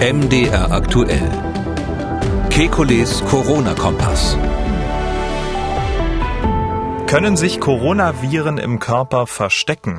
MDR aktuell. Kekules Corona-Kompass. Können sich Coronaviren im Körper verstecken?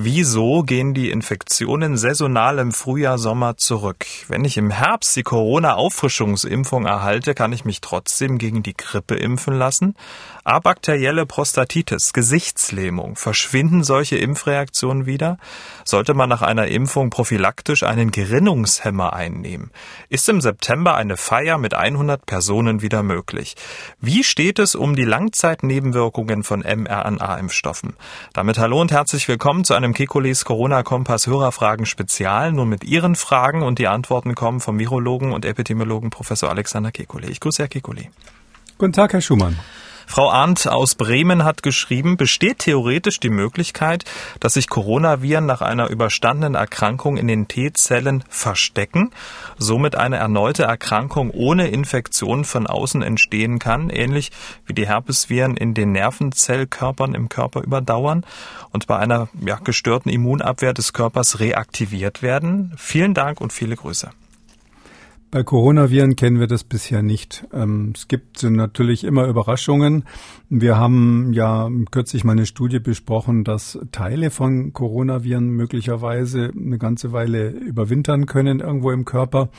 Wieso gehen die Infektionen saisonal im Frühjahr, Sommer zurück? Wenn ich im Herbst die Corona-Auffrischungsimpfung erhalte, kann ich mich trotzdem gegen die Grippe impfen lassen? Abakterielle Prostatitis, Gesichtslähmung, verschwinden solche Impfreaktionen wieder? Sollte man nach einer Impfung prophylaktisch einen Gerinnungshemmer einnehmen? Ist im September eine Feier mit 100 Personen wieder möglich? Wie steht es um die Langzeitnebenwirkungen von mRNA-Impfstoffen? Damit hallo und herzlich willkommen zu einem einem Kekules Corona-Kompass Hörerfragen Spezial. Nun mit Ihren Fragen und die Antworten kommen vom Virologen und Epidemiologen Professor Alexander Kekulé. Ich grüße Herr Kekulé. Guten Tag, Herr Schumann. Frau Arndt aus Bremen hat geschrieben, besteht theoretisch die Möglichkeit, dass sich Coronaviren nach einer überstandenen Erkrankung in den T-Zellen verstecken, somit eine erneute Erkrankung ohne Infektion von außen entstehen kann, ähnlich wie die Herpesviren in den Nervenzellkörpern im Körper überdauern und bei einer ja, gestörten Immunabwehr des Körpers reaktiviert werden. Vielen Dank und viele Grüße. Bei Coronaviren kennen wir das bisher nicht. Ähm, es gibt natürlich immer Überraschungen. Wir haben ja kürzlich mal eine Studie besprochen, dass Teile von Coronaviren möglicherweise eine ganze Weile überwintern können irgendwo im Körper.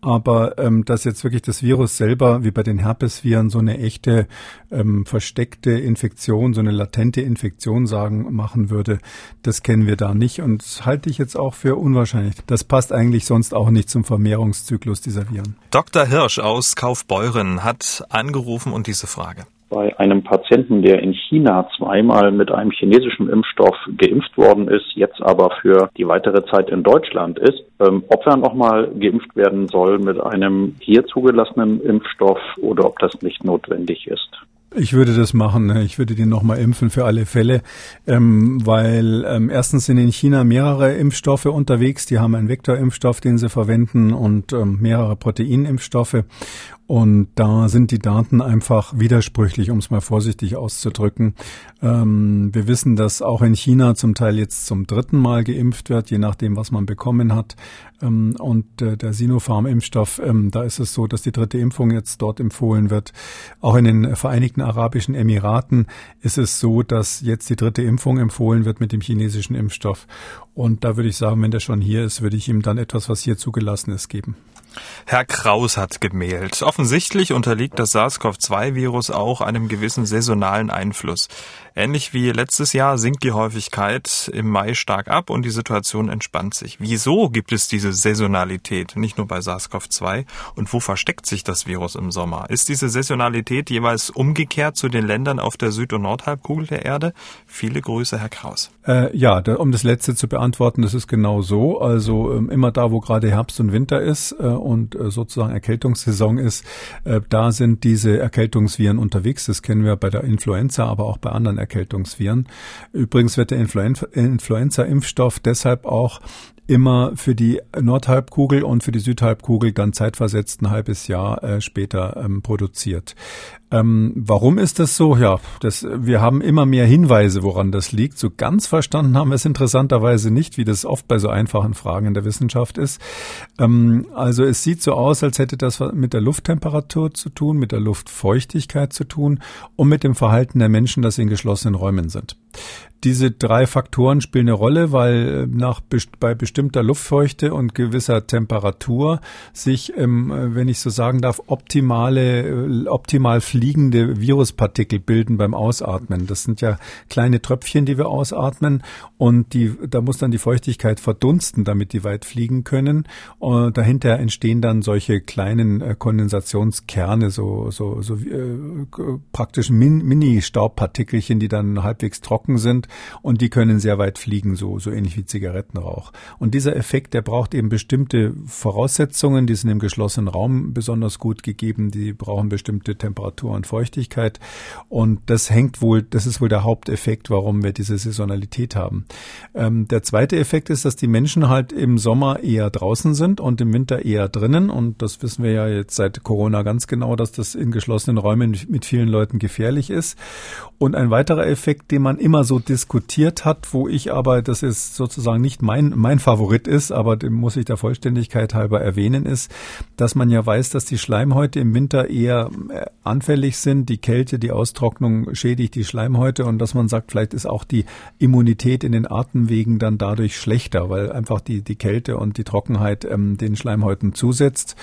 Aber ähm, dass jetzt wirklich das Virus selber, wie bei den Herpesviren, so eine echte ähm, versteckte Infektion, so eine latente Infektion sagen, machen würde, das kennen wir da nicht. Und das halte ich jetzt auch für unwahrscheinlich. Das passt eigentlich sonst auch nicht zum Vermehrungszyklus dieser Viren. Dr. Hirsch aus Kaufbeuren hat angerufen und diese Frage bei einem Patienten, der in China zweimal mit einem chinesischen Impfstoff geimpft worden ist, jetzt aber für die weitere Zeit in Deutschland ist, ähm, ob er nochmal geimpft werden soll mit einem hier zugelassenen Impfstoff oder ob das nicht notwendig ist. Ich würde das machen. Ne? Ich würde den nochmal impfen für alle Fälle, ähm, weil ähm, erstens sind in China mehrere Impfstoffe unterwegs. Die haben einen Vektorimpfstoff, den sie verwenden und ähm, mehrere Proteinimpfstoffe. Und da sind die Daten einfach widersprüchlich, um es mal vorsichtig auszudrücken. Ähm, wir wissen, dass auch in China zum Teil jetzt zum dritten Mal geimpft wird, je nachdem, was man bekommen hat. Ähm, und äh, der Sinopharm-Impfstoff, ähm, da ist es so, dass die dritte Impfung jetzt dort empfohlen wird. Auch in den Vereinigten Arabischen Emiraten ist es so, dass jetzt die dritte Impfung empfohlen wird mit dem chinesischen Impfstoff. Und da würde ich sagen, wenn der schon hier ist, würde ich ihm dann etwas, was hier zugelassen ist, geben. Herr Kraus hat gemailt. Offensichtlich unterliegt das SARS-CoV-2-Virus auch einem gewissen saisonalen Einfluss. Ähnlich wie letztes Jahr sinkt die Häufigkeit im Mai stark ab und die Situation entspannt sich. Wieso gibt es diese Saisonalität, nicht nur bei SARS-CoV-2? Und wo versteckt sich das Virus im Sommer? Ist diese Saisonalität jeweils umgekehrt zu den Ländern auf der Süd- und Nordhalbkugel der Erde? Viele Grüße, Herr Kraus. Äh, ja, da, um das letzte zu beantworten, das ist genau so. Also ähm, immer da, wo gerade Herbst und Winter ist äh, und äh, sozusagen Erkältungssaison ist, äh, da sind diese Erkältungsviren unterwegs. Das kennen wir bei der Influenza, aber auch bei anderen Erkältungsviren. Übrigens wird der Influenza-Impfstoff deshalb auch immer für die Nordhalbkugel und für die Südhalbkugel dann zeitversetzt ein halbes Jahr äh, später ähm, produziert. Ähm, warum ist das so? Ja, das, wir haben immer mehr Hinweise, woran das liegt. So ganz verstanden haben wir es interessanterweise nicht, wie das oft bei so einfachen Fragen in der Wissenschaft ist. Ähm, also es sieht so aus, als hätte das mit der Lufttemperatur zu tun, mit der Luftfeuchtigkeit zu tun und mit dem Verhalten der Menschen, dass sie in geschlossenen Räumen sind. Diese drei Faktoren spielen eine Rolle, weil äh, nach, bei bestimmter Luftfeuchte und gewisser Temperatur sich, ähm, äh, wenn ich so sagen darf, optimale, äh, optimal fliegende Viruspartikel bilden beim Ausatmen. Das sind ja kleine Tröpfchen, die wir ausatmen und die, da muss dann die Feuchtigkeit verdunsten, damit die weit fliegen können. Und dahinter entstehen dann solche kleinen Kondensationskerne, so, so, so äh, praktisch Mini-Staubpartikelchen, die dann halbwegs trocken sind und die können sehr weit fliegen, so, so ähnlich wie Zigarettenrauch. Und dieser Effekt, der braucht eben bestimmte Voraussetzungen, die sind im geschlossenen Raum besonders gut gegeben, die brauchen bestimmte Temperatur und Feuchtigkeit und das hängt wohl, das ist wohl der Haupteffekt, warum wir diese Saisonalität haben. Ähm, der zweite Effekt ist, dass die Menschen halt im Sommer eher draußen sind und im Winter eher drinnen und das wissen wir ja jetzt seit Corona ganz genau, dass das in geschlossenen Räumen mit vielen Leuten gefährlich ist. Und ein weiterer Effekt, den man immer so diskutiert hat, wo ich aber, das ist sozusagen nicht mein, mein Favorit, ist, aber den muss ich der Vollständigkeit halber erwähnen, ist, dass man ja weiß, dass die Schleimhäute im Winter eher äh, anfällig sind. Die Kälte, die Austrocknung schädigt die Schleimhäute und dass man sagt, vielleicht ist auch die Immunität in den Atemwegen dann dadurch schlechter, weil einfach die, die Kälte und die Trockenheit ähm, den Schleimhäuten zusetzt.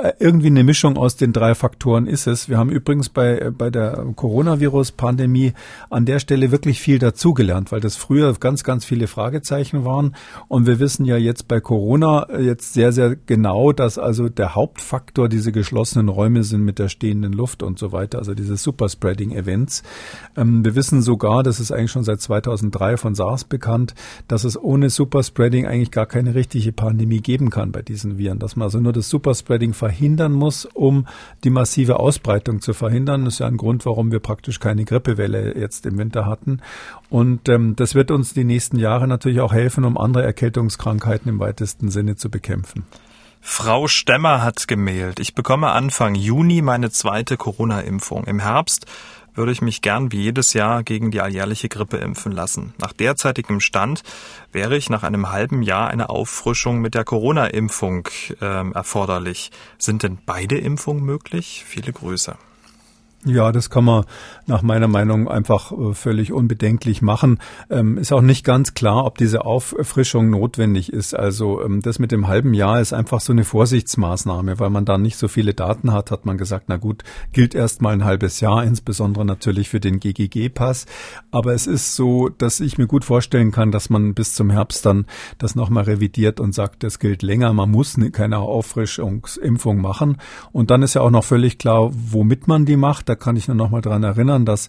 Äh, irgendwie eine Mischung aus den drei Faktoren ist es. Wir haben übrigens bei, äh, bei der Coronavirus-Pandemie an der Stelle wirklich viel dazugelernt, weil das früher ganz, ganz viele Fragezeichen waren. Und wir wissen ja jetzt bei Corona äh, jetzt sehr, sehr genau, dass also der Hauptfaktor diese geschlossenen Räume sind mit der stehenden Luft und so weiter, also diese Superspreading-Events. Ähm, wir wissen sogar, das ist eigentlich schon seit 2003 von SARS bekannt, dass es ohne Superspreading eigentlich gar keine richtige Pandemie geben kann bei diesen Viren, dass man also nur das Superspreading verhindern muss, um die massive Ausbreitung zu verhindern. Das ist ja ein Grund, warum wir praktisch keine Grippewelle jetzt im Winter hatten. Und ähm, das wird uns die nächsten Jahre natürlich auch helfen, um andere Erkältungskrankheiten im weitesten Sinne zu bekämpfen. Frau Stemmer hat gemailt. Ich bekomme Anfang Juni meine zweite Corona-Impfung. Im Herbst würde ich mich gern wie jedes Jahr gegen die alljährliche Grippe impfen lassen. Nach derzeitigem Stand wäre ich nach einem halben Jahr eine Auffrischung mit der Corona-Impfung äh, erforderlich. Sind denn beide Impfungen möglich? Viele Grüße. Ja, das kann man nach meiner Meinung einfach äh, völlig unbedenklich machen. Ähm, ist auch nicht ganz klar, ob diese Auffrischung notwendig ist. Also ähm, das mit dem halben Jahr ist einfach so eine Vorsichtsmaßnahme, weil man da nicht so viele Daten hat, hat man gesagt, na gut, gilt erst mal ein halbes Jahr, insbesondere natürlich für den GGG-Pass. Aber es ist so, dass ich mir gut vorstellen kann, dass man bis zum Herbst dann das nochmal revidiert und sagt, das gilt länger, man muss keine Auffrischungsimpfung machen. Und dann ist ja auch noch völlig klar, womit man die macht da kann ich nur noch mal dran erinnern, dass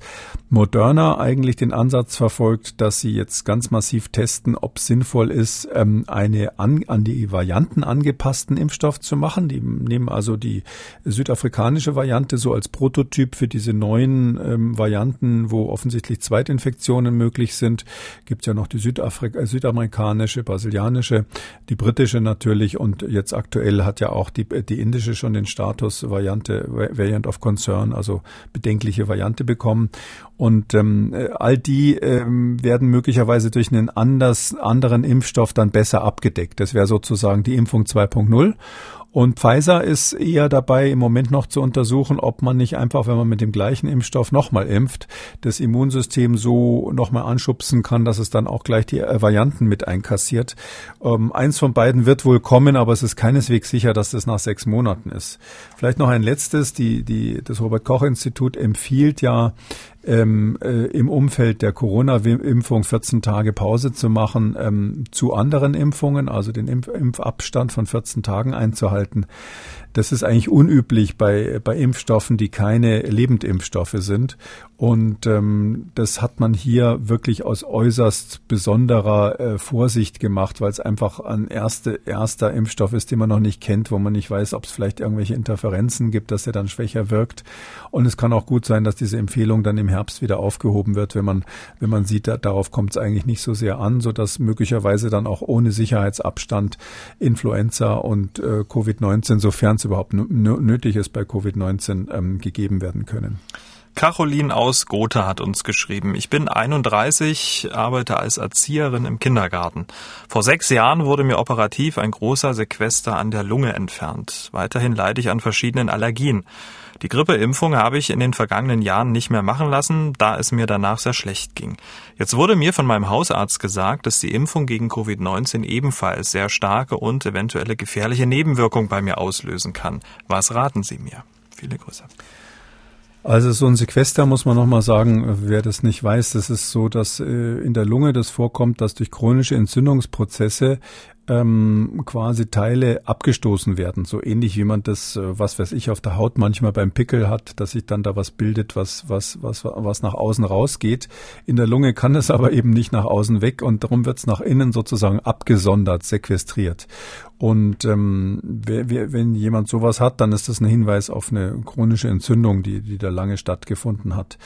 Moderna eigentlich den Ansatz verfolgt, dass sie jetzt ganz massiv testen, ob sinnvoll ist, ähm, eine an, an die Varianten angepassten Impfstoff zu machen. Die nehmen also die südafrikanische Variante so als Prototyp für diese neuen ähm, Varianten, wo offensichtlich Zweitinfektionen möglich sind. Gibt es ja noch die Südafrik äh, südamerikanische, brasilianische, die britische natürlich und jetzt aktuell hat ja auch die, die indische schon den Status Variante Variant of Concern, also bedenkliche Variante bekommen. Und ähm, all die ähm, werden möglicherweise durch einen anders, anderen Impfstoff dann besser abgedeckt. Das wäre sozusagen die Impfung 2.0. Und Pfizer ist eher dabei, im Moment noch zu untersuchen, ob man nicht einfach, wenn man mit dem gleichen Impfstoff nochmal impft, das Immunsystem so nochmal anschubsen kann, dass es dann auch gleich die Varianten mit einkassiert. Ähm, eins von beiden wird wohl kommen, aber es ist keineswegs sicher, dass das nach sechs Monaten ist. Vielleicht noch ein letztes. Die, die, das Robert Koch Institut empfiehlt ja ähm, äh, im Umfeld der Corona-Impfung 14 Tage Pause zu machen ähm, zu anderen Impfungen, also den Impf Impfabstand von 14 Tagen einzuhalten. Das ist eigentlich unüblich bei, bei Impfstoffen, die keine Lebendimpfstoffe sind. Und ähm, das hat man hier wirklich aus äußerst besonderer äh, Vorsicht gemacht, weil es einfach ein erste, erster Impfstoff ist, den man noch nicht kennt, wo man nicht weiß, ob es vielleicht irgendwelche Interferenzen gibt, dass er dann schwächer wirkt. Und es kann auch gut sein, dass diese Empfehlung dann im Herbst wieder aufgehoben wird, wenn man, wenn man sieht, da, darauf kommt es eigentlich nicht so sehr an, sodass möglicherweise dann auch ohne Sicherheitsabstand Influenza und äh, Covid-19, sofern es überhaupt nötig ist bei Covid-19, ähm, gegeben werden können. Caroline aus Gotha hat uns geschrieben. Ich bin 31, arbeite als Erzieherin im Kindergarten. Vor sechs Jahren wurde mir operativ ein großer Sequester an der Lunge entfernt. Weiterhin leide ich an verschiedenen Allergien. Die Grippeimpfung habe ich in den vergangenen Jahren nicht mehr machen lassen, da es mir danach sehr schlecht ging. Jetzt wurde mir von meinem Hausarzt gesagt, dass die Impfung gegen Covid-19 ebenfalls sehr starke und eventuelle gefährliche Nebenwirkungen bei mir auslösen kann. Was raten Sie mir? Viele Grüße. Also so ein Sequester muss man nochmal sagen, wer das nicht weiß, das ist so, dass äh, in der Lunge das vorkommt, dass durch chronische Entzündungsprozesse ähm, quasi Teile abgestoßen werden. So ähnlich wie man das, äh, was weiß ich, auf der Haut manchmal beim Pickel hat, dass sich dann da was bildet, was, was, was, was nach außen rausgeht. In der Lunge kann es aber eben nicht nach außen weg und darum wird es nach innen sozusagen abgesondert, sequestriert. Und ähm, wer, wenn jemand sowas hat, dann ist das ein Hinweis auf eine chronische Entzündung, die, die da lange stattgefunden hat.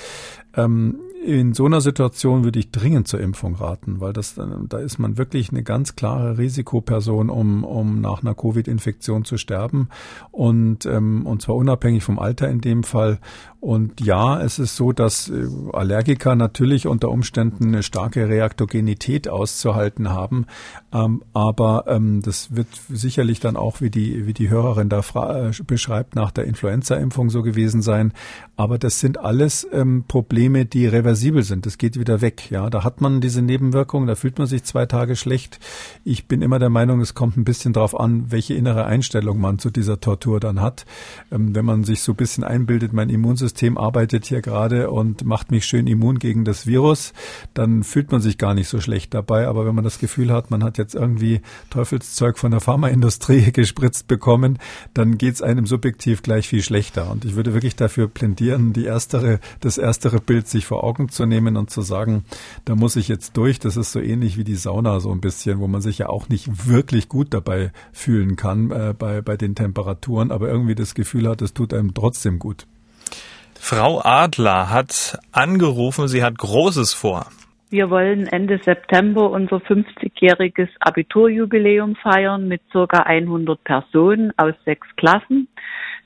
Ähm, in so einer Situation würde ich dringend zur Impfung raten, weil das, da ist man wirklich eine ganz klare Risikoperson, um, um nach einer Covid-Infektion zu sterben und, ähm, und zwar unabhängig vom Alter in dem Fall. Und ja, es ist so, dass äh, Allergiker natürlich unter Umständen eine starke Reaktogenität auszuhalten haben, ähm, aber ähm, das wird sicherlich dann auch, wie die, wie die Hörerin da äh, beschreibt, nach der Influenza-Impfung so gewesen sein. Aber das sind alles ähm, Probleme, die reversibel sind. Das geht wieder weg. Ja, da hat man diese Nebenwirkungen, da fühlt man sich zwei Tage schlecht. Ich bin immer der Meinung, es kommt ein bisschen drauf an, welche innere Einstellung man zu dieser Tortur dann hat. Wenn man sich so ein bisschen einbildet, mein Immunsystem arbeitet hier gerade und macht mich schön immun gegen das Virus, dann fühlt man sich gar nicht so schlecht dabei. Aber wenn man das Gefühl hat, man hat jetzt irgendwie Teufelszeug von der Pharmaindustrie gespritzt bekommen, dann geht es einem subjektiv gleich viel schlechter. Und ich würde wirklich dafür plädieren, die erstere, das erstere Bild sich vor Augen zu nehmen und zu sagen, da muss ich jetzt durch. Das ist so ähnlich wie die Sauna so ein bisschen, wo man sich ja auch nicht wirklich gut dabei fühlen kann äh, bei, bei den Temperaturen, aber irgendwie das Gefühl hat, es tut einem trotzdem gut. Frau Adler hat angerufen, sie hat Großes vor. Wir wollen Ende September unser 50-jähriges Abiturjubiläum feiern mit circa 100 Personen aus sechs Klassen.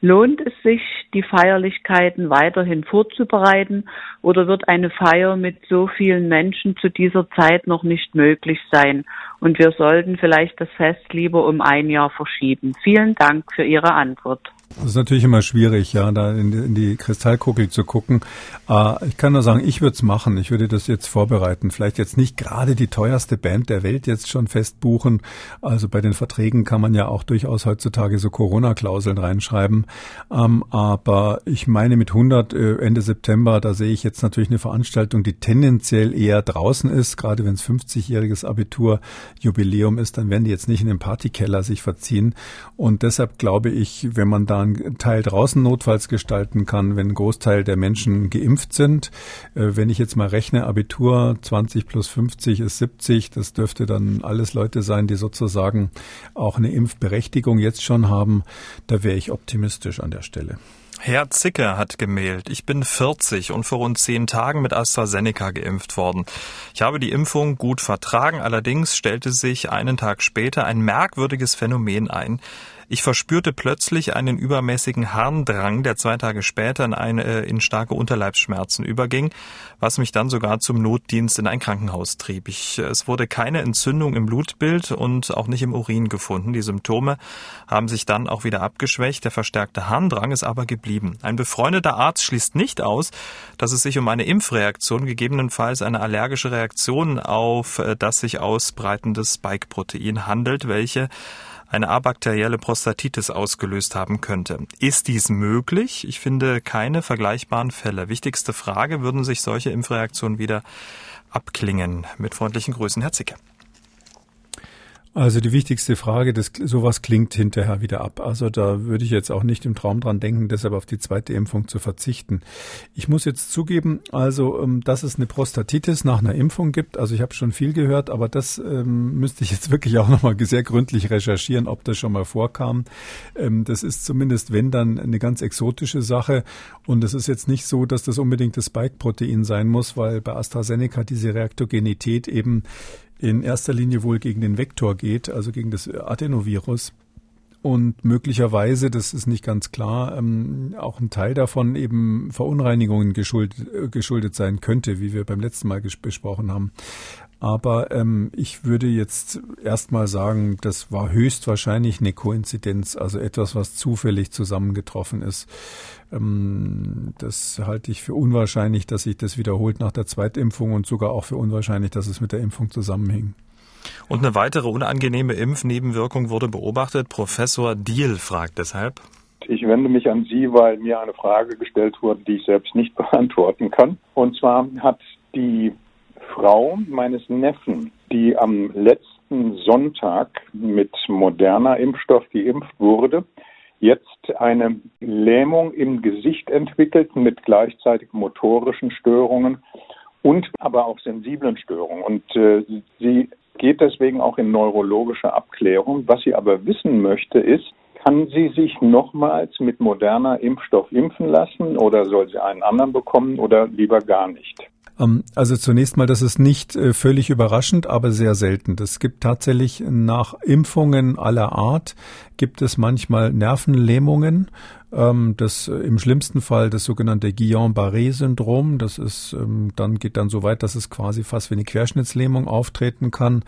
Lohnt es sich, die Feierlichkeiten weiterhin vorzubereiten oder wird eine Feier mit so vielen Menschen zu dieser Zeit noch nicht möglich sein? Und wir sollten vielleicht das Fest lieber um ein Jahr verschieben. Vielen Dank für Ihre Antwort. Das ist natürlich immer schwierig, ja, da in die, in die Kristallkugel zu gucken. Äh, ich kann nur sagen, ich würde es machen. Ich würde das jetzt vorbereiten. Vielleicht jetzt nicht gerade die teuerste Band der Welt jetzt schon festbuchen. Also bei den Verträgen kann man ja auch durchaus heutzutage so Corona-Klauseln reinschreiben. Ähm, aber ich meine mit 100 äh, Ende September, da sehe ich jetzt natürlich eine Veranstaltung, die tendenziell eher draußen ist. Gerade wenn es 50-jähriges Abiturjubiläum ist, dann werden die jetzt nicht in den Partykeller sich verziehen. Und deshalb glaube ich, wenn man da einen Teil draußen notfalls gestalten kann, wenn ein Großteil der Menschen geimpft sind. Äh, wenn ich jetzt mal rechne, Abitur 20 plus 50 ist 70, das dürfte dann alles Leute sein, die sozusagen auch eine Impfberechtigung jetzt schon haben. Da wäre ich optimistisch an der Stelle. Herr Zicke hat gemailt. Ich bin 40 und vor rund zehn Tagen mit AstraZeneca geimpft worden. Ich habe die Impfung gut vertragen, allerdings stellte sich einen Tag später ein merkwürdiges Phänomen ein. Ich verspürte plötzlich einen übermäßigen Harndrang, der zwei Tage später in, eine, äh, in starke Unterleibsschmerzen überging, was mich dann sogar zum Notdienst in ein Krankenhaus trieb. Ich, es wurde keine Entzündung im Blutbild und auch nicht im Urin gefunden. Die Symptome haben sich dann auch wieder abgeschwächt. Der verstärkte Harndrang ist aber geblieben. Ein befreundeter Arzt schließt nicht aus, dass es sich um eine Impfreaktion, gegebenenfalls eine allergische Reaktion auf äh, das sich ausbreitendes Spike-Protein handelt, welche eine abakterielle Prostatitis ausgelöst haben könnte. Ist dies möglich? Ich finde keine vergleichbaren Fälle. Wichtigste Frage, würden sich solche Impfreaktionen wieder abklingen? Mit freundlichen Grüßen, Herr Zicke. Also die wichtigste Frage, das, sowas klingt hinterher wieder ab. Also da würde ich jetzt auch nicht im Traum dran denken, deshalb auf die zweite Impfung zu verzichten. Ich muss jetzt zugeben, also ähm, dass es eine Prostatitis nach einer Impfung gibt, also ich habe schon viel gehört, aber das ähm, müsste ich jetzt wirklich auch nochmal sehr gründlich recherchieren, ob das schon mal vorkam. Ähm, das ist zumindest, wenn dann, eine ganz exotische Sache. Und es ist jetzt nicht so, dass das unbedingt das Spike-Protein sein muss, weil bei AstraZeneca diese Reaktogenität eben in erster Linie wohl gegen den Vektor geht, also gegen das Adenovirus. Und möglicherweise, das ist nicht ganz klar, ähm, auch ein Teil davon eben Verunreinigungen geschuldet, äh, geschuldet sein könnte, wie wir beim letzten Mal besprochen haben. Aber ähm, ich würde jetzt erstmal sagen, das war höchstwahrscheinlich eine Koinzidenz, also etwas, was zufällig zusammengetroffen ist. Ähm, das halte ich für unwahrscheinlich, dass sich das wiederholt nach der Zweitimpfung und sogar auch für unwahrscheinlich, dass es mit der Impfung zusammenhing. Und eine weitere unangenehme Impfnebenwirkung wurde beobachtet. Professor Diel fragt deshalb. Ich wende mich an Sie, weil mir eine Frage gestellt wurde, die ich selbst nicht beantworten kann. Und zwar hat die Frau meines Neffen, die am letzten Sonntag mit moderner Impfstoff geimpft wurde, jetzt eine Lähmung im Gesicht entwickelt mit gleichzeitig motorischen Störungen und aber auch sensiblen Störungen. Und äh, sie geht deswegen auch in neurologische Abklärung. Was sie aber wissen möchte, ist, kann sie sich nochmals mit moderner Impfstoff impfen lassen oder soll sie einen anderen bekommen oder lieber gar nicht? Ähm, also zunächst mal, das ist nicht äh, völlig überraschend, aber sehr selten. Es gibt tatsächlich nach Impfungen aller Art gibt es manchmal Nervenlähmungen ähm, das äh, im schlimmsten Fall das sogenannte Guillain-Barré-Syndrom. Das ist ähm, dann geht dann so weit, dass es quasi fast wie eine Querschnittslähmung auftreten kann.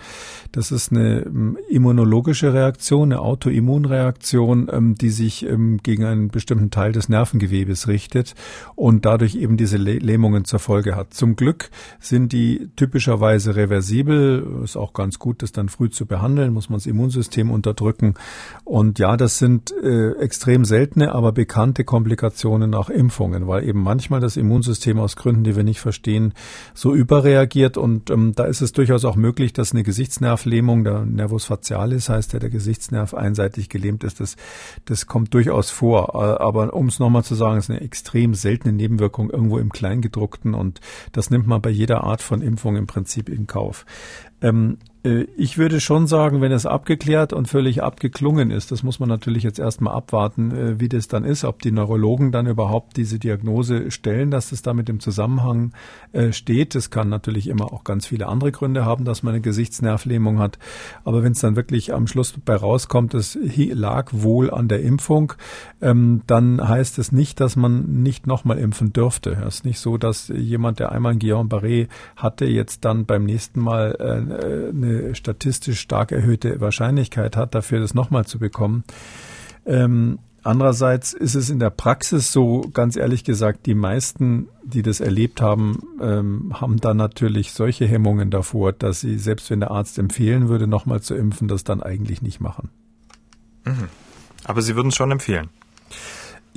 Das ist eine ähm, immunologische Reaktion, eine Autoimmunreaktion, ähm, die sich ähm, gegen einen bestimmten Teil des Nervengewebes richtet und dadurch eben diese Lähmungen zur Folge hat. Zum Glück sind die typischerweise reversibel. Ist auch ganz gut, das dann früh zu behandeln. Muss man das Immunsystem unterdrücken. Und ja, das sind äh, extrem seltene, aber aber bekannte Komplikationen nach Impfungen, weil eben manchmal das Immunsystem aus Gründen, die wir nicht verstehen, so überreagiert und ähm, da ist es durchaus auch möglich, dass eine Gesichtsnervlähmung, der Nervus facialis heißt der, der Gesichtsnerv einseitig gelähmt ist, das, das kommt durchaus vor. Äh, aber um es nochmal zu sagen, ist eine extrem seltene Nebenwirkung irgendwo im Kleingedruckten und das nimmt man bei jeder Art von Impfung im Prinzip in Kauf. Ähm, äh, ich würde schon sagen, wenn es abgeklärt und völlig abgeklungen ist, das muss man natürlich jetzt erstmal abwarten, äh, wie das dann ist, ob die Neurologen dann überhaupt diese Diagnose stellen, dass das damit im Zusammenhang äh, steht. Das kann natürlich immer auch ganz viele andere Gründe haben, dass man eine Gesichtsnervlähmung hat. Aber wenn es dann wirklich am Schluss bei rauskommt, es lag wohl an der Impfung, ähm, dann heißt es nicht, dass man nicht nochmal impfen dürfte. Es ist nicht so, dass jemand, der einmal ein Guillain-Barré hatte, jetzt dann beim nächsten Mal eine eine statistisch stark erhöhte Wahrscheinlichkeit hat, dafür das nochmal zu bekommen. Ähm, andererseits ist es in der Praxis so, ganz ehrlich gesagt, die meisten, die das erlebt haben, ähm, haben dann natürlich solche Hemmungen davor, dass sie, selbst wenn der Arzt empfehlen würde, nochmal zu impfen, das dann eigentlich nicht machen. Mhm. Aber Sie würden es schon empfehlen.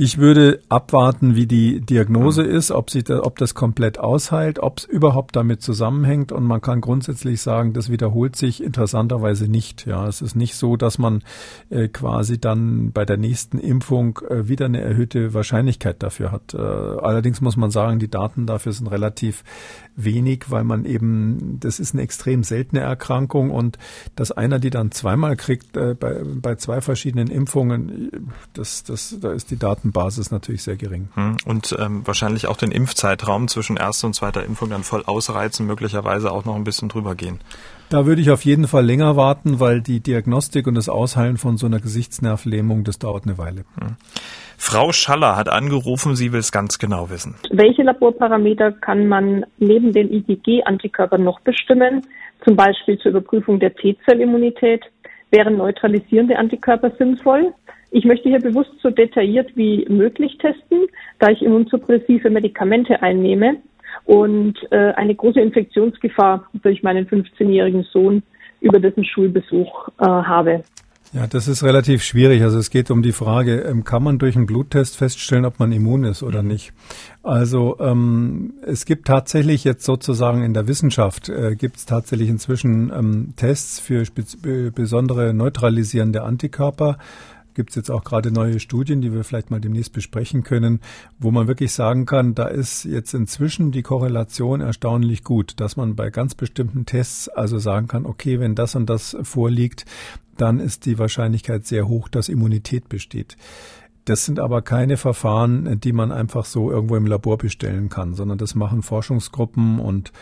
Ich würde abwarten, wie die Diagnose ist, ob, sich da, ob das komplett ausheilt, ob es überhaupt damit zusammenhängt. Und man kann grundsätzlich sagen, das wiederholt sich interessanterweise nicht. Ja, es ist nicht so, dass man äh, quasi dann bei der nächsten Impfung äh, wieder eine erhöhte Wahrscheinlichkeit dafür hat. Äh, allerdings muss man sagen, die Daten dafür sind relativ wenig, weil man eben, das ist eine extrem seltene Erkrankung und dass einer die dann zweimal kriegt äh, bei, bei zwei verschiedenen Impfungen, das, das, da ist die Datenbasis natürlich sehr gering. Hm. Und ähm, wahrscheinlich auch den Impfzeitraum zwischen erster und zweiter Impfung dann voll ausreizen, möglicherweise auch noch ein bisschen drüber gehen. Da würde ich auf jeden Fall länger warten, weil die Diagnostik und das Ausheilen von so einer Gesichtsnervlähmung, das dauert eine Weile. Hm. Frau Schaller hat angerufen, sie will es ganz genau wissen. Welche Laborparameter kann man neben den IgG-Antikörpern noch bestimmen? Zum Beispiel zur Überprüfung der T-Zellimmunität. Wären neutralisierende Antikörper sinnvoll? Ich möchte hier bewusst so detailliert wie möglich testen, da ich immunsuppressive Medikamente einnehme und äh, eine große Infektionsgefahr durch meinen 15-jährigen Sohn über dessen Schulbesuch äh, habe. Ja, das ist relativ schwierig. Also es geht um die Frage, ähm, kann man durch einen Bluttest feststellen, ob man immun ist oder nicht? Also ähm, es gibt tatsächlich jetzt sozusagen in der Wissenschaft, äh, gibt es tatsächlich inzwischen ähm, Tests für besondere neutralisierende Antikörper gibt es jetzt auch gerade neue Studien, die wir vielleicht mal demnächst besprechen können, wo man wirklich sagen kann, da ist jetzt inzwischen die Korrelation erstaunlich gut, dass man bei ganz bestimmten Tests also sagen kann, okay, wenn das und das vorliegt, dann ist die Wahrscheinlichkeit sehr hoch, dass Immunität besteht. Das sind aber keine Verfahren, die man einfach so irgendwo im Labor bestellen kann, sondern das machen Forschungsgruppen und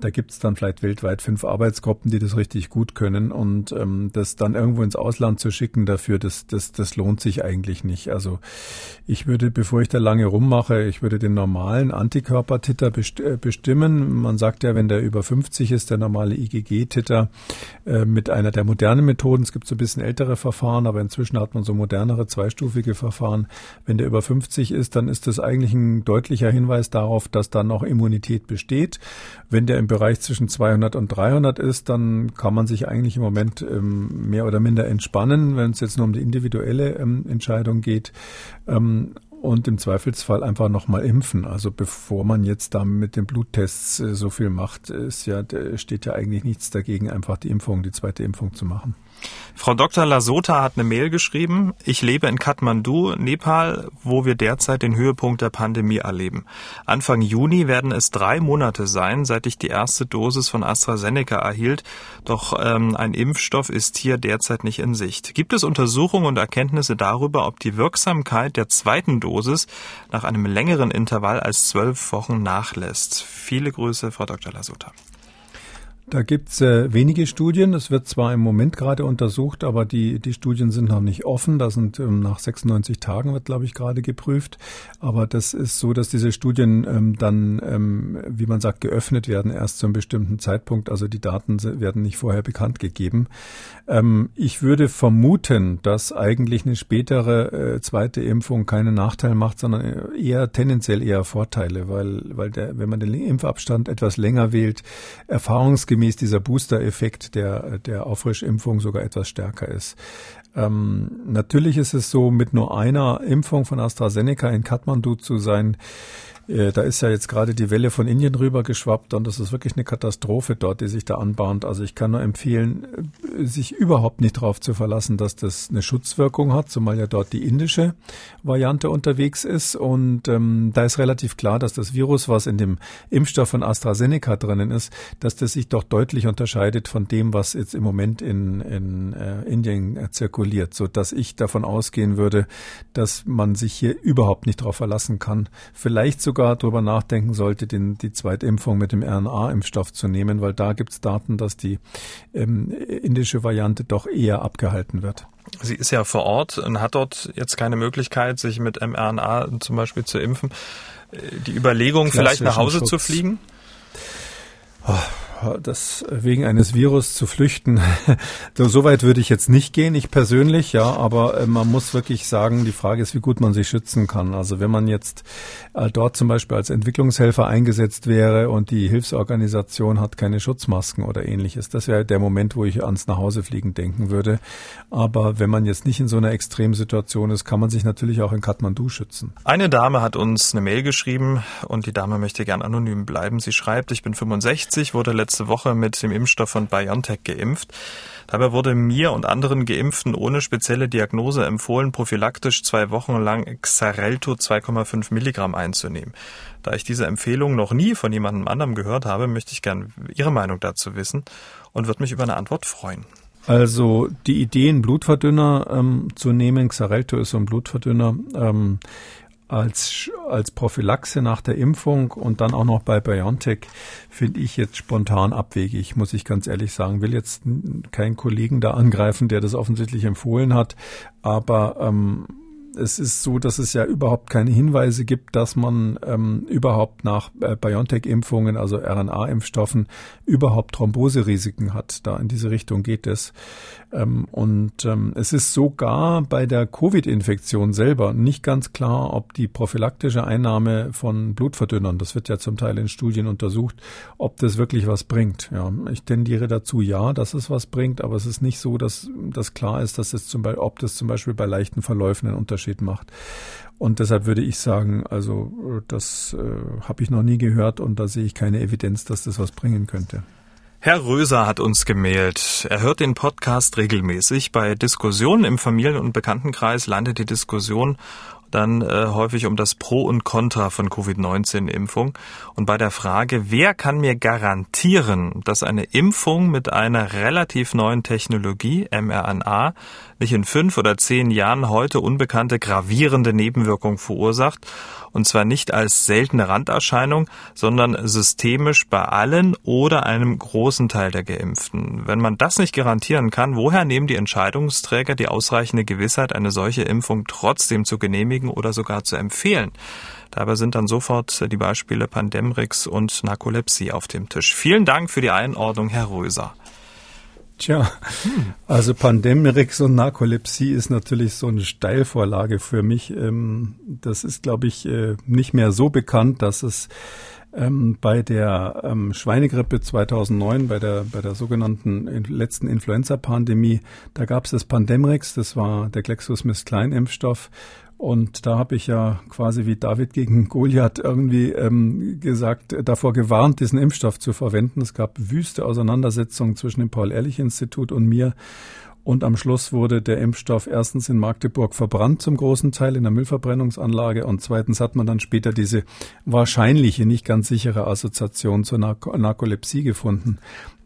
da gibt es dann vielleicht weltweit fünf Arbeitsgruppen, die das richtig gut können und ähm, das dann irgendwo ins Ausland zu schicken dafür, das, das, das lohnt sich eigentlich nicht. Also ich würde, bevor ich da lange rummache, ich würde den normalen Antikörpertitter best äh, bestimmen. Man sagt ja, wenn der über 50 ist, der normale IgG-Titter äh, mit einer der modernen Methoden. Es gibt so ein bisschen ältere Verfahren, aber inzwischen hat man so modernere zweistufige Verfahren. Wenn der über 50 ist, dann ist das eigentlich ein deutlicher Hinweis darauf, dass dann noch Immunität besteht. Wenn der im Bereich zwischen 200 und 300 ist, dann kann man sich eigentlich im Moment ähm, mehr oder minder entspannen, wenn es jetzt nur um die individuelle ähm, Entscheidung geht. Ähm, und im Zweifelsfall einfach nochmal impfen. Also bevor man jetzt da mit den Bluttests äh, so viel macht, ist ja, steht ja eigentlich nichts dagegen, einfach die Impfung, die zweite Impfung zu machen. Frau Dr. Lasota hat eine Mail geschrieben. Ich lebe in Kathmandu, Nepal, wo wir derzeit den Höhepunkt der Pandemie erleben. Anfang Juni werden es drei Monate sein, seit ich die erste Dosis von AstraZeneca erhielt. Doch ähm, ein Impfstoff ist hier derzeit nicht in Sicht. Gibt es Untersuchungen und Erkenntnisse darüber, ob die Wirksamkeit der zweiten Dosis nach einem längeren Intervall als zwölf Wochen nachlässt. Viele Grüße, Frau Dr. Lasuta. Da gibt's äh, wenige Studien. Es wird zwar im Moment gerade untersucht, aber die, die Studien sind noch nicht offen. Da sind ähm, nach 96 Tagen wird, glaube ich, gerade geprüft. Aber das ist so, dass diese Studien ähm, dann, ähm, wie man sagt, geöffnet werden erst zu einem bestimmten Zeitpunkt. Also die Daten werden nicht vorher bekannt gegeben. Ähm, ich würde vermuten, dass eigentlich eine spätere äh, zweite Impfung keinen Nachteil macht, sondern eher tendenziell eher Vorteile, weil, weil der, wenn man den Impfabstand etwas länger wählt, erfahrungsgemäß naturgemäß dieser Booster-Effekt der, der Auffrischimpfung sogar etwas stärker ist. Ähm, natürlich ist es so, mit nur einer Impfung von AstraZeneca in Kathmandu zu sein, da ist ja jetzt gerade die Welle von Indien rüber geschwappt und das ist wirklich eine Katastrophe dort, die sich da anbahnt. Also ich kann nur empfehlen, äh, sich überhaupt nicht darauf zu verlassen, dass das eine Schutzwirkung hat, zumal ja dort die indische Variante unterwegs ist. Und ähm, da ist relativ klar, dass das Virus, was in dem Impfstoff von AstraZeneca drinnen ist, dass das sich doch deutlich unterscheidet von dem, was jetzt im Moment in, in äh, Indien äh, zirkuliert, so dass ich davon ausgehen würde, dass man sich hier überhaupt nicht darauf verlassen kann. Vielleicht sogar sogar darüber nachdenken sollte, den, die Zweitimpfung mit dem RNA-Impfstoff zu nehmen, weil da gibt es Daten, dass die ähm, indische Variante doch eher abgehalten wird. Sie ist ja vor Ort und hat dort jetzt keine Möglichkeit, sich mit mRNA zum Beispiel zu impfen. Äh, die Überlegung, vielleicht nach Hause Schutz. zu fliegen? Oh das wegen eines Virus zu flüchten, so weit würde ich jetzt nicht gehen, ich persönlich, ja, aber äh, man muss wirklich sagen, die Frage ist, wie gut man sich schützen kann. Also wenn man jetzt äh, dort zum Beispiel als Entwicklungshelfer eingesetzt wäre und die Hilfsorganisation hat keine Schutzmasken oder ähnliches, das wäre der Moment, wo ich ans Nachhausefliegen denken würde. Aber wenn man jetzt nicht in so einer Extremsituation ist, kann man sich natürlich auch in Kathmandu schützen. Eine Dame hat uns eine Mail geschrieben und die Dame möchte gern anonym bleiben. Sie schreibt, ich bin 65, wurde letztes letzte Woche mit dem Impfstoff von BioNTech geimpft. Dabei wurde mir und anderen Geimpften ohne spezielle Diagnose empfohlen, prophylaktisch zwei Wochen lang Xarelto 2,5 Milligramm einzunehmen. Da ich diese Empfehlung noch nie von jemandem anderem gehört habe, möchte ich gerne Ihre Meinung dazu wissen und würde mich über eine Antwort freuen. Also die Idee, einen Blutverdünner ähm, zu nehmen, Xarelto ist so ein Blutverdünner, ähm, als, als Prophylaxe nach der Impfung und dann auch noch bei BioNTech finde ich jetzt spontan abwegig, muss ich ganz ehrlich sagen. Will jetzt keinen Kollegen da angreifen, der das offensichtlich empfohlen hat, aber ähm, es ist so, dass es ja überhaupt keine Hinweise gibt, dass man ähm, überhaupt nach äh, BioNTech-Impfungen, also RNA-Impfstoffen, überhaupt Thromboserisiken hat. Da in diese Richtung geht es. Ähm, und ähm, es ist sogar bei der Covid-Infektion selber nicht ganz klar, ob die prophylaktische Einnahme von Blutverdünnern, das wird ja zum Teil in Studien untersucht, ob das wirklich was bringt. Ja, ich tendiere dazu, ja, dass es was bringt, aber es ist nicht so, dass das klar ist, dass es zum Beispiel, ob das zum Beispiel bei leichten Verläufen einen Unterschied macht. Und deshalb würde ich sagen, also das äh, habe ich noch nie gehört und da sehe ich keine Evidenz, dass das was bringen könnte. Herr Röser hat uns gemailt. Er hört den Podcast regelmäßig. Bei Diskussionen im Familien- und Bekanntenkreis landet die Diskussion dann äh, häufig um das Pro und Contra von Covid-19-Impfung. Und bei der Frage, wer kann mir garantieren, dass eine Impfung mit einer relativ neuen Technologie, mRNA, nicht in fünf oder zehn Jahren heute unbekannte gravierende Nebenwirkungen verursacht und zwar nicht als seltene Randerscheinung, sondern systemisch bei allen oder einem großen Teil der Geimpften. Wenn man das nicht garantieren kann, woher nehmen die Entscheidungsträger die ausreichende Gewissheit, eine solche Impfung trotzdem zu genehmigen oder sogar zu empfehlen? Dabei sind dann sofort die Beispiele Pandemrix und Narkolepsie auf dem Tisch. Vielen Dank für die Einordnung, Herr Röser. Tja, also Pandemrix und Narkolepsie ist natürlich so eine Steilvorlage für mich. Ähm, das ist, glaube ich, äh, nicht mehr so bekannt, dass es ähm, bei der ähm, Schweinegrippe 2009, bei der, bei der sogenannten letzten Influenza-Pandemie, da gab es das Pandemrix, das war der GlaxoSmithKline-Impfstoff und da habe ich ja quasi wie David gegen Goliath irgendwie ähm, gesagt, davor gewarnt, diesen Impfstoff zu verwenden. Es gab wüste Auseinandersetzungen zwischen dem Paul-Ehrlich-Institut und mir. Und am Schluss wurde der Impfstoff erstens in Magdeburg verbrannt zum großen Teil in der Müllverbrennungsanlage und zweitens hat man dann später diese wahrscheinliche, nicht ganz sichere Assoziation zur Nark Narkolepsie gefunden.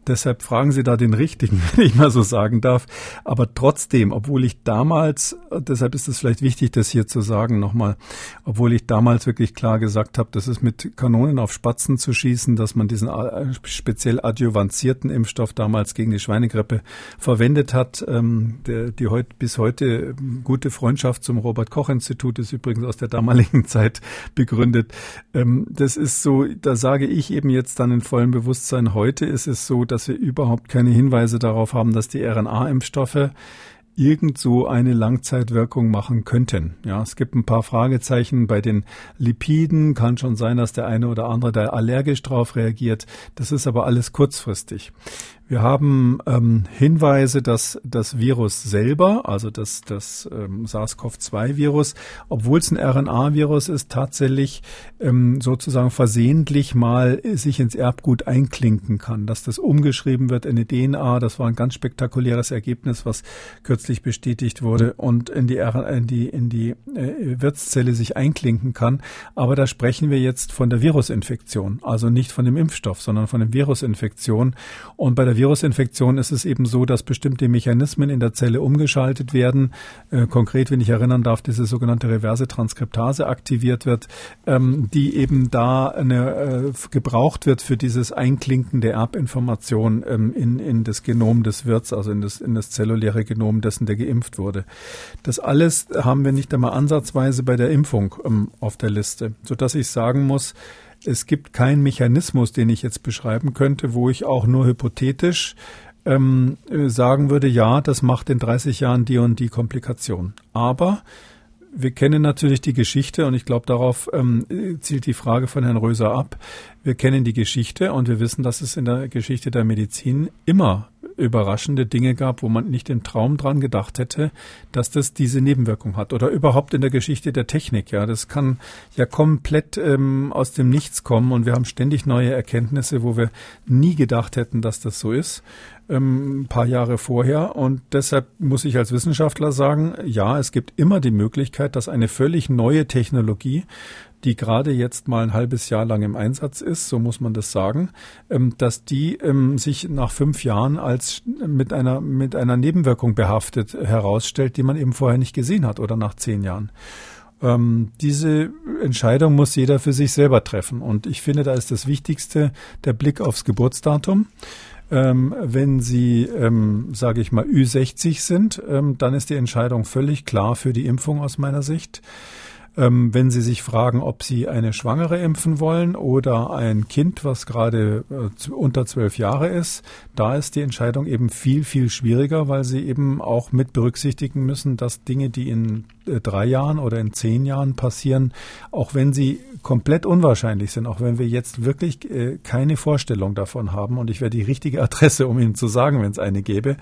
Deshalb fragen Sie da den richtigen, wenn ich mal so sagen darf. Aber trotzdem, obwohl ich damals, deshalb ist es vielleicht wichtig, das hier zu sagen nochmal, obwohl ich damals wirklich klar gesagt habe, das ist mit Kanonen auf Spatzen zu schießen, dass man diesen äh, speziell adjuvanzierten Impfstoff damals gegen die Schweinegrippe verwendet hat. Ähm, der, die heut, bis heute gute Freundschaft zum Robert-Koch-Institut ist übrigens aus der damaligen Zeit begründet. Ähm, das ist so, da sage ich eben jetzt dann in vollem Bewusstsein, heute ist es so, dass wir überhaupt keine Hinweise darauf haben, dass die RNA-Impfstoffe irgend so eine Langzeitwirkung machen könnten. Ja, es gibt ein paar Fragezeichen bei den Lipiden. Kann schon sein, dass der eine oder andere da allergisch drauf reagiert. Das ist aber alles kurzfristig. Wir haben ähm, Hinweise, dass das Virus selber, also das, das ähm, SARS-CoV-2-Virus, obwohl es ein RNA-Virus ist, tatsächlich ähm, sozusagen versehentlich mal sich ins Erbgut einklinken kann, dass das umgeschrieben wird in die DNA. Das war ein ganz spektakuläres Ergebnis, was kürzlich bestätigt wurde und in die, in die, in die äh, Wirtszelle sich einklinken kann. Aber da sprechen wir jetzt von der Virusinfektion, also nicht von dem Impfstoff, sondern von der Virusinfektion. Und bei der Virusinfektion ist es eben so, dass bestimmte Mechanismen in der Zelle umgeschaltet werden. Äh, konkret, wenn ich erinnern darf, diese sogenannte reverse Transkriptase aktiviert wird, ähm, die eben da eine, äh, gebraucht wird für dieses Einklinken der Erbinformation ähm, in, in das Genom des Wirts, also in das, in das zelluläre Genom dessen, der geimpft wurde. Das alles haben wir nicht einmal ansatzweise bei der Impfung ähm, auf der Liste, sodass ich sagen muss, es gibt keinen Mechanismus, den ich jetzt beschreiben könnte, wo ich auch nur hypothetisch ähm, äh, sagen würde, ja, das macht in 30 Jahren die und die Komplikation. Aber wir kennen natürlich die Geschichte und ich glaube, darauf ähm, zielt die Frage von Herrn Röser ab. Wir kennen die Geschichte und wir wissen, dass es in der Geschichte der Medizin immer überraschende Dinge gab, wo man nicht den Traum dran gedacht hätte, dass das diese Nebenwirkung hat. Oder überhaupt in der Geschichte der Technik. Ja, das kann ja komplett ähm, aus dem Nichts kommen und wir haben ständig neue Erkenntnisse, wo wir nie gedacht hätten, dass das so ist. Ähm, ein paar Jahre vorher. Und deshalb muss ich als Wissenschaftler sagen, ja, es gibt immer die Möglichkeit, dass eine völlig neue Technologie die gerade jetzt mal ein halbes Jahr lang im Einsatz ist, so muss man das sagen, ähm, dass die ähm, sich nach fünf Jahren als mit einer, mit einer Nebenwirkung behaftet herausstellt, die man eben vorher nicht gesehen hat oder nach zehn Jahren. Ähm, diese Entscheidung muss jeder für sich selber treffen. Und ich finde, da ist das Wichtigste der Blick aufs Geburtsdatum. Ähm, wenn Sie, ähm, sage ich mal, Ü60 sind, ähm, dann ist die Entscheidung völlig klar für die Impfung aus meiner Sicht. Ähm, wenn Sie sich fragen, ob Sie eine Schwangere impfen wollen oder ein Kind, was gerade äh, unter zwölf Jahre ist, da ist die Entscheidung eben viel, viel schwieriger, weil Sie eben auch mit berücksichtigen müssen, dass Dinge, die in äh, drei Jahren oder in zehn Jahren passieren, auch wenn sie komplett unwahrscheinlich sind, auch wenn wir jetzt wirklich äh, keine Vorstellung davon haben. Und ich wäre die richtige Adresse, um Ihnen zu sagen, wenn es eine gäbe.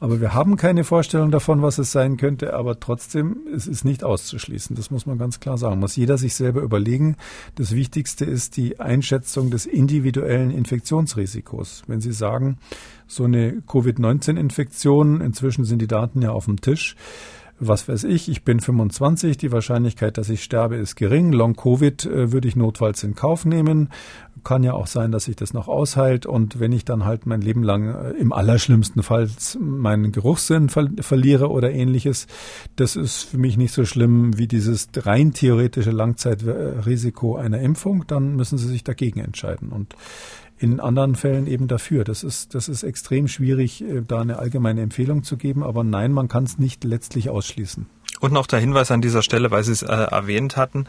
Aber wir haben keine Vorstellung davon, was es sein könnte. Aber trotzdem, es ist nicht auszuschließen. Das muss man ganz klar sagen. Muss jeder sich selber überlegen. Das Wichtigste ist die Einschätzung des individuellen Infektionsrisikos. Wenn Sie sagen, so eine Covid-19-Infektion, inzwischen sind die Daten ja auf dem Tisch, was weiß ich, ich bin 25, die Wahrscheinlichkeit, dass ich sterbe, ist gering. Long-Covid äh, würde ich notfalls in Kauf nehmen. Kann ja auch sein, dass sich das noch ausheilt. Und wenn ich dann halt mein Leben lang äh, im allerschlimmsten Fall meinen Geruchssinn ver verliere oder ähnliches, das ist für mich nicht so schlimm wie dieses rein theoretische Langzeitrisiko einer Impfung. Dann müssen Sie sich dagegen entscheiden. Und in anderen Fällen eben dafür. Das ist, das ist extrem schwierig, äh, da eine allgemeine Empfehlung zu geben, aber nein, man kann es nicht letztlich ausschließen. Und noch der Hinweis an dieser Stelle, weil Sie es äh, erwähnt hatten,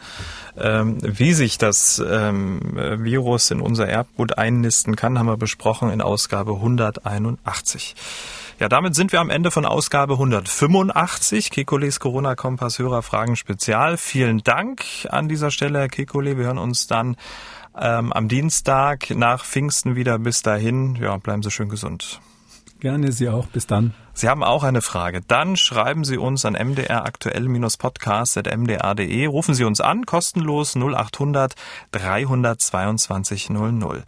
ähm, wie sich das ähm, Virus in unser Erbgut einnisten kann, haben wir besprochen in Ausgabe 181. Ja, damit sind wir am Ende von Ausgabe 185. Kekules Corona-Kompass Hörerfragen Spezial. Vielen Dank an dieser Stelle, Herr Kekule. Wir hören uns dann ähm, am Dienstag nach Pfingsten wieder. Bis dahin, ja, bleiben Sie schön gesund. Gerne, Sie auch. Bis dann. Sie haben auch eine Frage. Dann schreiben Sie uns an mdraktuell-podcast.mdr.de. Rufen Sie uns an, kostenlos 0800 322 00.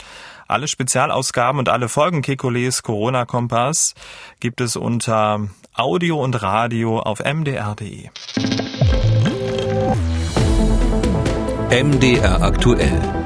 Alle Spezialausgaben und alle Folgen Kekules Corona Kompass gibt es unter Audio und Radio auf mdr.de. MDR aktuell.